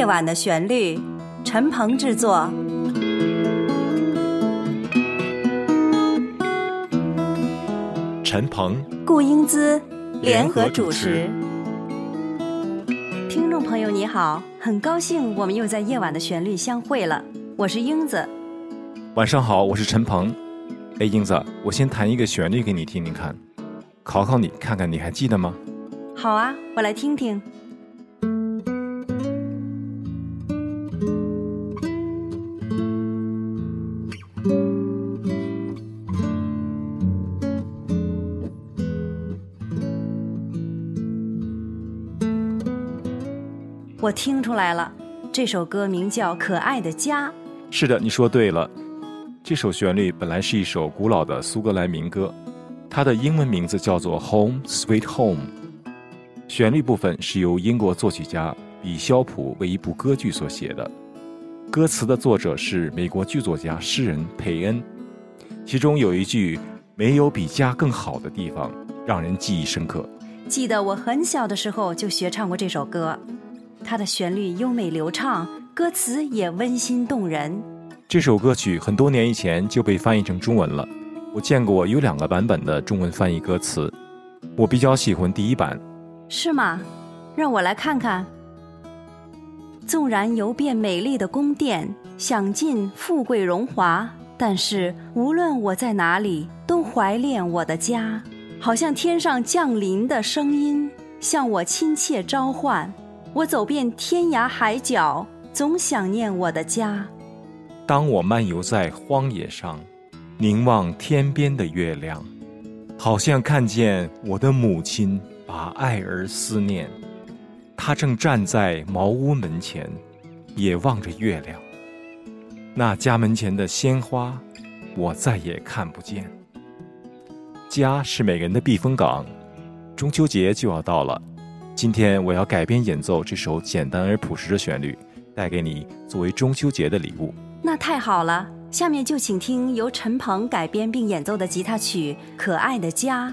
夜晚的旋律，陈鹏制作。陈鹏、顾英姿联合主持。听众朋友，你好，很高兴我们又在夜晚的旋律相会了。我是英子。晚上好，我是陈鹏。哎，英子，我先弹一个旋律给你听听看，考考你，看看你还记得吗？好啊，我来听听。我听出来了，这首歌名叫《可爱的家》。是的，你说对了。这首旋律本来是一首古老的苏格兰民歌，它的英文名字叫做《Home Sweet Home》。旋律部分是由英国作曲家比肖普为一部歌剧所写的，歌词的作者是美国剧作家诗人佩恩。其中有一句“没有比家更好的地方”，让人记忆深刻。记得我很小的时候就学唱过这首歌。它的旋律优美流畅，歌词也温馨动人。这首歌曲很多年以前就被翻译成中文了，我见过有两个版本的中文翻译歌词，我比较喜欢第一版。是吗？让我来看看。纵然游遍美丽的宫殿，享尽富贵荣华，但是无论我在哪里，都怀恋我的家，好像天上降临的声音，向我亲切召唤。我走遍天涯海角，总想念我的家。当我漫游在荒野上，凝望天边的月亮，好像看见我的母亲把爱儿思念。她正站在茅屋门前，也望着月亮。那家门前的鲜花，我再也看不见。家是每个人的避风港。中秋节就要到了。今天我要改编演奏这首简单而朴实的旋律，带给你作为中秋节的礼物。那太好了，下面就请听由陈鹏改编并演奏的吉他曲《可爱的家》。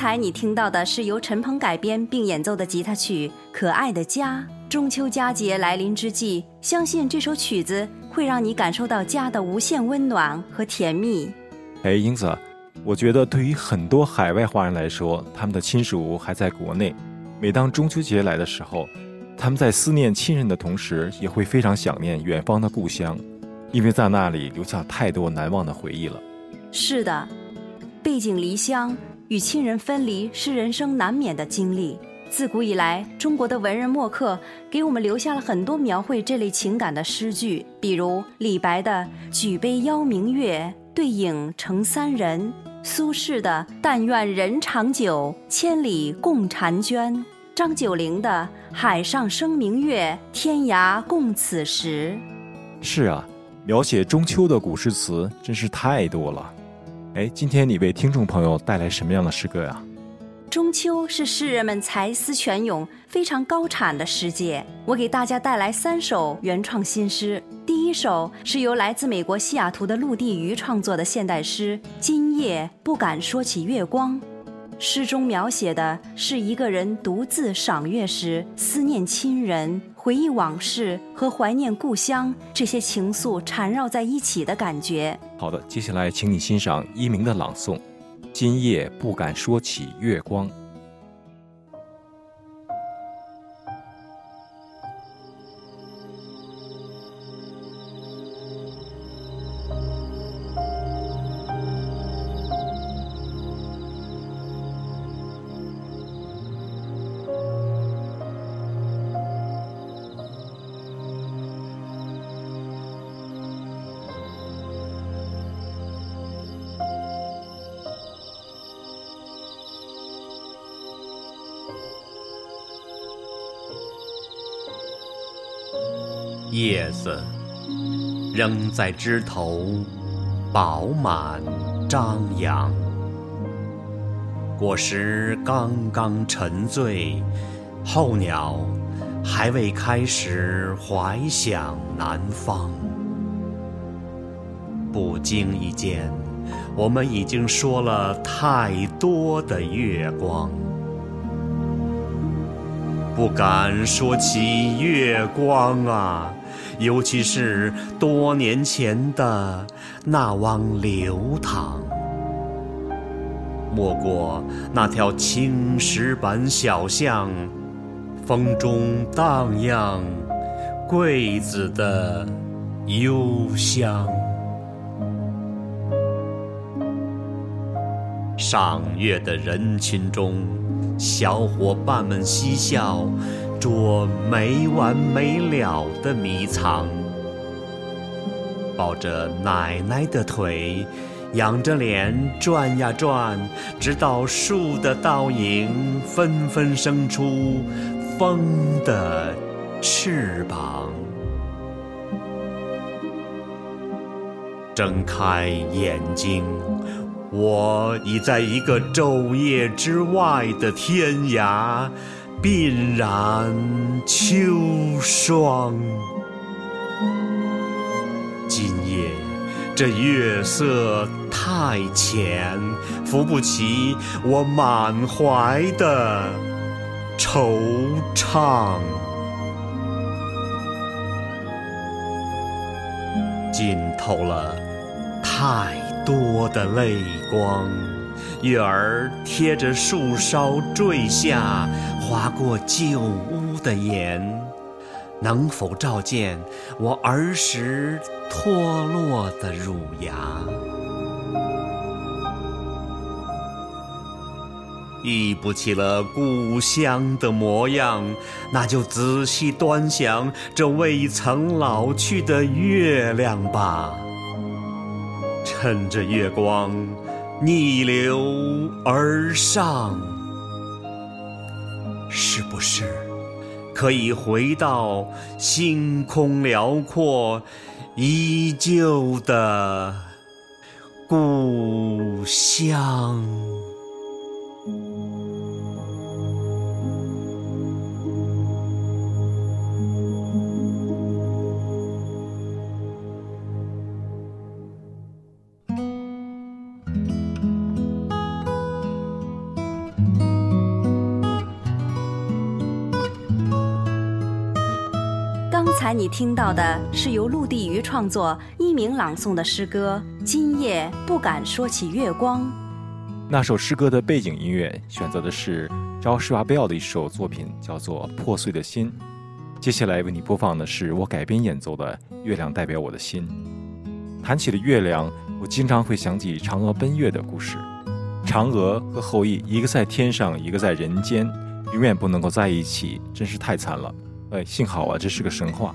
才你听到的是由陈鹏改编并演奏的吉他曲《可爱的家》。中秋佳节来临之际，相信这首曲子会让你感受到家的无限温暖和甜蜜。哎，英子，我觉得对于很多海外华人来说，他们的亲属还在国内，每当中秋节来的时候，他们在思念亲人的同时，也会非常想念远方的故乡，因为在那里留下太多难忘的回忆了。是的，背井离乡。与亲人分离是人生难免的经历。自古以来，中国的文人墨客给我们留下了很多描绘这类情感的诗句，比如李白的“举杯邀明月，对影成三人”，苏轼的“但愿人长久，千里共婵娟”，张九龄的“海上生明月，天涯共此时”。是啊，描写中秋的古诗词真是太多了。哎，今天你为听众朋友带来什么样的诗歌呀？中秋是诗人们才思泉涌、非常高产的时节。我给大家带来三首原创新诗。第一首是由来自美国西雅图的陆地鱼创作的现代诗《今夜不敢说起月光》。诗中描写的是一个人独自赏月时思念亲人、回忆往事和怀念故乡这些情愫缠绕在一起的感觉。好的，接下来请你欣赏一鸣的朗诵，《今夜不敢说起月光》。叶子仍在枝头饱满张扬，果实刚刚沉醉，候鸟还未开始怀想南方。不经意间，我们已经说了太多的月光。不敢说起月光啊，尤其是多年前的那汪流淌。没过那条青石板小巷，风中荡漾桂子的幽香。赏月的人群中。小伙伴们嬉笑，捉没完没了的迷藏。抱着奶奶的腿，仰着脸转呀转，直到树的倒影纷纷生出风的翅膀。睁开眼睛。我已在一个昼夜之外的天涯，鬓染秋霜。今夜这月色太浅，扶不起我满怀的惆怅，浸透了太。多的泪光，月儿贴着树梢坠下，划过旧屋的檐，能否照见我儿时脱落的乳牙？忆不起了故乡的模样，那就仔细端详这未曾老去的月亮吧。趁着月光逆流而上，是不是可以回到星空辽阔、依旧的故乡？听到的是由陆地鱼创作、一鸣朗诵的诗歌《今夜不敢说起月光》。那首诗歌的背景音乐选择的是昭施瓦贝奥的一首作品，叫做《破碎的心》。接下来为你播放的是我改编演奏的《月亮代表我的心》。谈起了月亮，我经常会想起嫦娥奔月的故事。嫦娥和后羿，一个在天上，一个在人间，永远不能够在一起，真是太惨了。哎，幸好啊，这是个神话。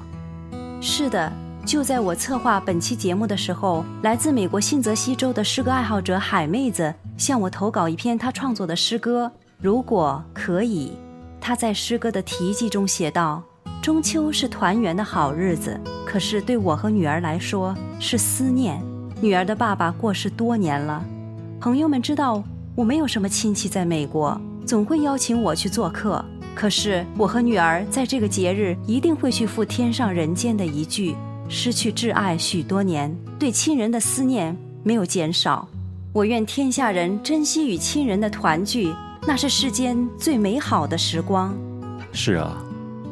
是的。就在我策划本期节目的时候，来自美国新泽西州的诗歌爱好者海妹子向我投稿一篇她创作的诗歌。如果可以，她在诗歌的题记中写道：“中秋是团圆的好日子，可是对我和女儿来说是思念。女儿的爸爸过世多年了，朋友们知道我没有什么亲戚在美国，总会邀请我去做客。可是我和女儿在这个节日一定会去赴天上人间的一聚。”失去挚爱许多年，对亲人的思念没有减少。我愿天下人珍惜与亲人的团聚，那是世间最美好的时光。是啊，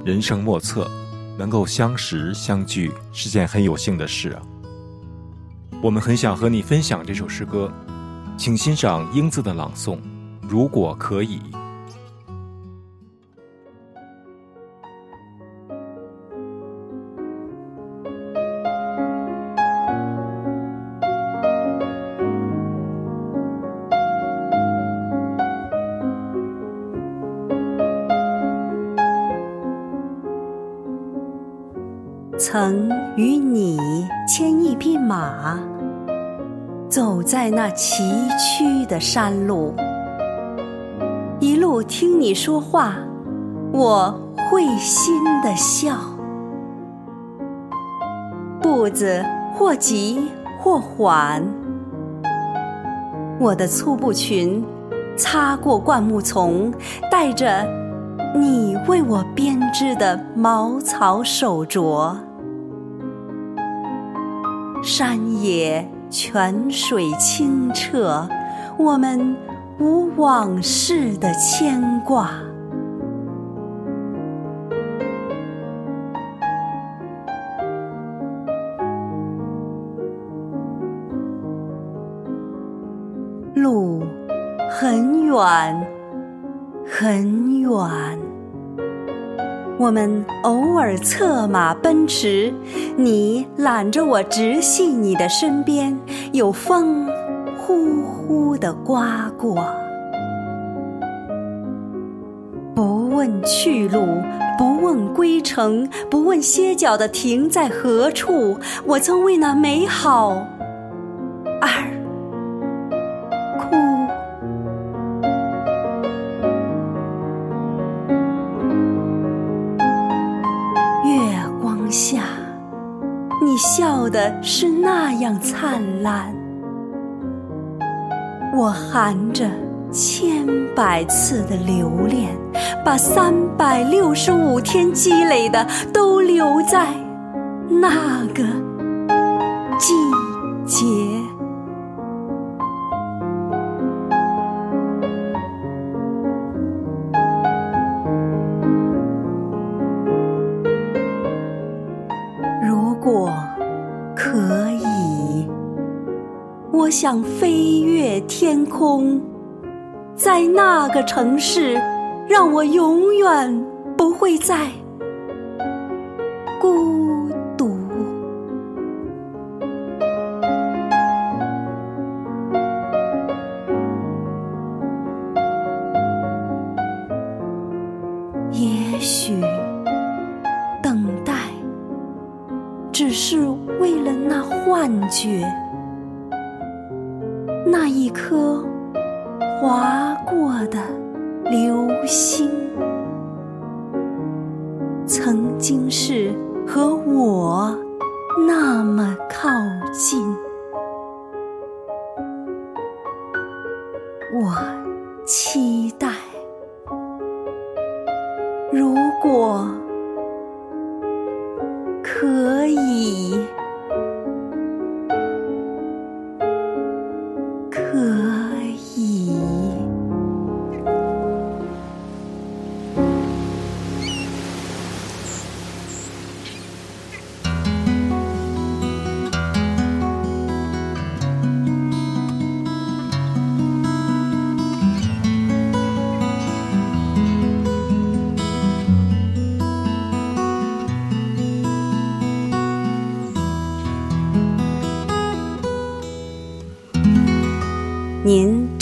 人生莫测，能够相识相聚是件很有幸的事啊。我们很想和你分享这首诗歌，请欣赏英子的朗诵。如果可以。曾与你牵一匹马，走在那崎岖的山路，一路听你说话，我会心的笑。步子或急或缓，我的粗布裙擦过灌木丛，带着你为我编织的茅草手镯。山野泉水清澈，我们无往事的牵挂。路很远，很远。我们偶尔策马奔驰，你揽着我直系你的身边，有风呼呼的刮过。不问去路，不问归程，不问歇脚的停在何处，我曾为那美好笑的是那样灿烂，我含着千百次的留恋，把三百六十五天积累的都留在那个季节。如果可以。我想飞越天空，在那个城市，让我永远不会再曾经是和我那么靠近。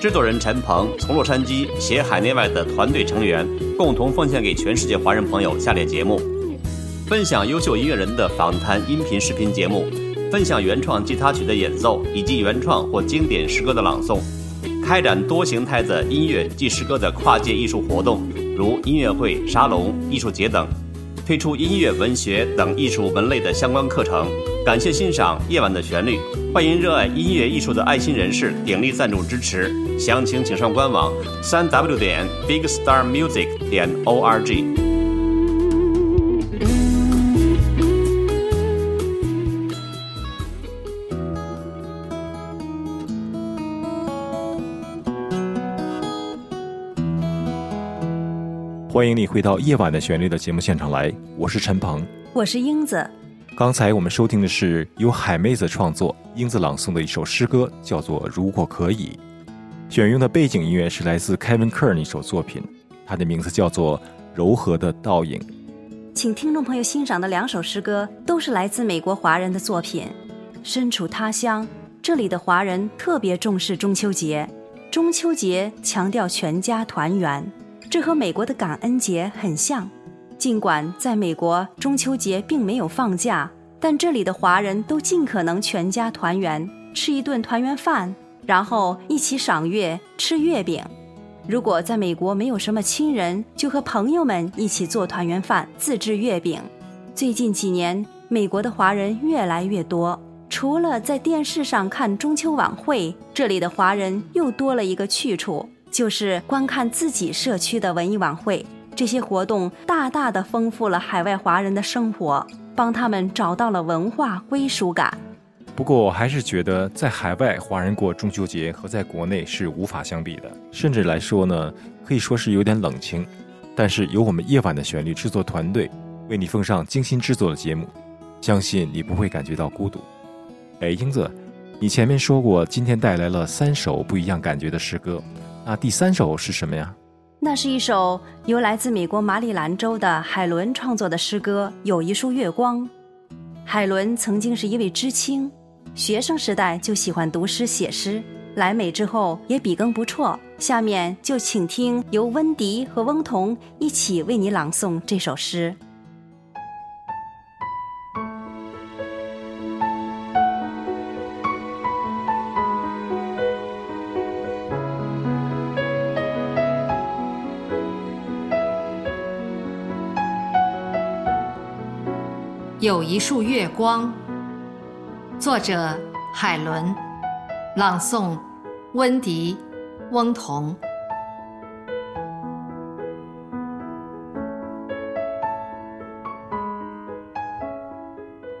制作人陈鹏从洛杉矶携海内外的团队成员，共同奉献给全世界华人朋友下列节目：分享优秀音乐人的访谈音频视频节目。分享原创吉他曲的演奏以及原创或经典诗歌的朗诵，开展多形态的音乐及诗歌的跨界艺术活动，如音乐会、沙龙、艺术节等，推出音乐、文学等艺术门类的相关课程。感谢欣赏《夜晚的旋律》，欢迎热爱音乐艺术的爱心人士鼎力赞助支持，详情请上官网：三 w 点 bigstarmusic 点 org。欢迎你回到《夜晚的旋律》的节目现场来，我是陈鹏，我是英子。刚才我们收听的是由海妹子创作、英子朗诵的一首诗歌，叫做《如果可以》。选用的背景音乐是来自 Kevin Kern 一首作品，它的名字叫做《柔和的倒影》。请听众朋友欣赏的两首诗歌都是来自美国华人的作品。身处他乡，这里的华人特别重视中秋节，中秋节强调全家团圆。这和美国的感恩节很像，尽管在美国中秋节并没有放假，但这里的华人都尽可能全家团圆，吃一顿团圆饭，然后一起赏月、吃月饼。如果在美国没有什么亲人，就和朋友们一起做团圆饭、自制月饼。最近几年，美国的华人越来越多，除了在电视上看中秋晚会，这里的华人又多了一个去处。就是观看自己社区的文艺晚会，这些活动大大的丰富了海外华人的生活，帮他们找到了文化归属感。不过，我还是觉得在海外华人过中秋节和在国内是无法相比的，甚至来说呢，可以说是有点冷清。但是有我们夜晚的旋律制作团队为你奉上精心制作的节目，相信你不会感觉到孤独。哎，英子，你前面说过今天带来了三首不一样感觉的诗歌。那第三首是什么呀？那是一首由来自美国马里兰州的海伦创作的诗歌《有一束月光》。海伦曾经是一位知青，学生时代就喜欢读诗写诗，来美之后也笔耕不辍。下面就请听由温迪和翁同一起为你朗诵这首诗。有一束月光，作者海伦，朗诵温迪，翁同。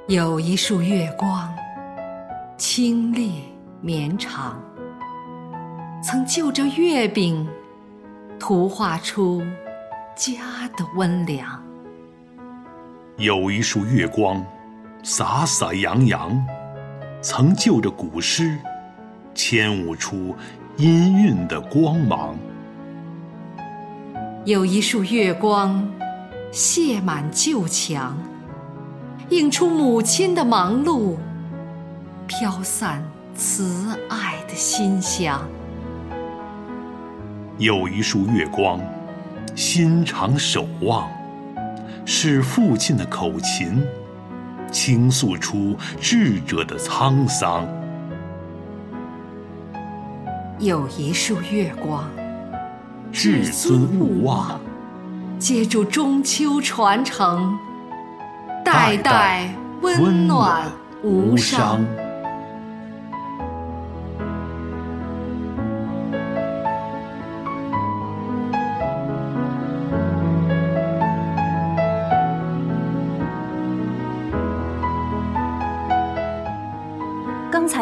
有一束月光，清冽绵长，曾就着月饼，图画出家的温凉。有一束月光，洒洒洋洋，曾就着古诗，牵舞出音韵的光芒。有一束月光，泻满旧墙，映出母亲的忙碌，飘散慈爱的馨香。有一束月光，心常守望。是父亲的口琴，倾诉出智者的沧桑。有一束月光，至尊勿忘，接住中秋传承，代代温暖无伤。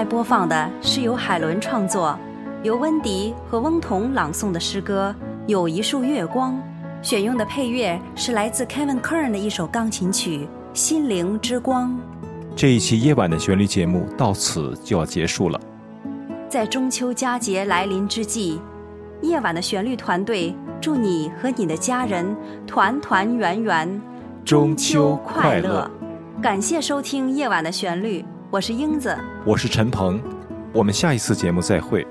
播放的是由海伦创作、由温迪和翁同朗诵的诗歌《有一束月光，选用的配乐是来自 Kevin Kern 的一首钢琴曲《心灵之光》。这一期夜晚的旋律节目到此就要结束了。在中秋佳节来临之际，夜晚的旋律团队祝你和你的家人团团圆圆，中秋快乐！感谢收听夜晚的旋律，我是英子，我是陈鹏，我们下一次节目再会。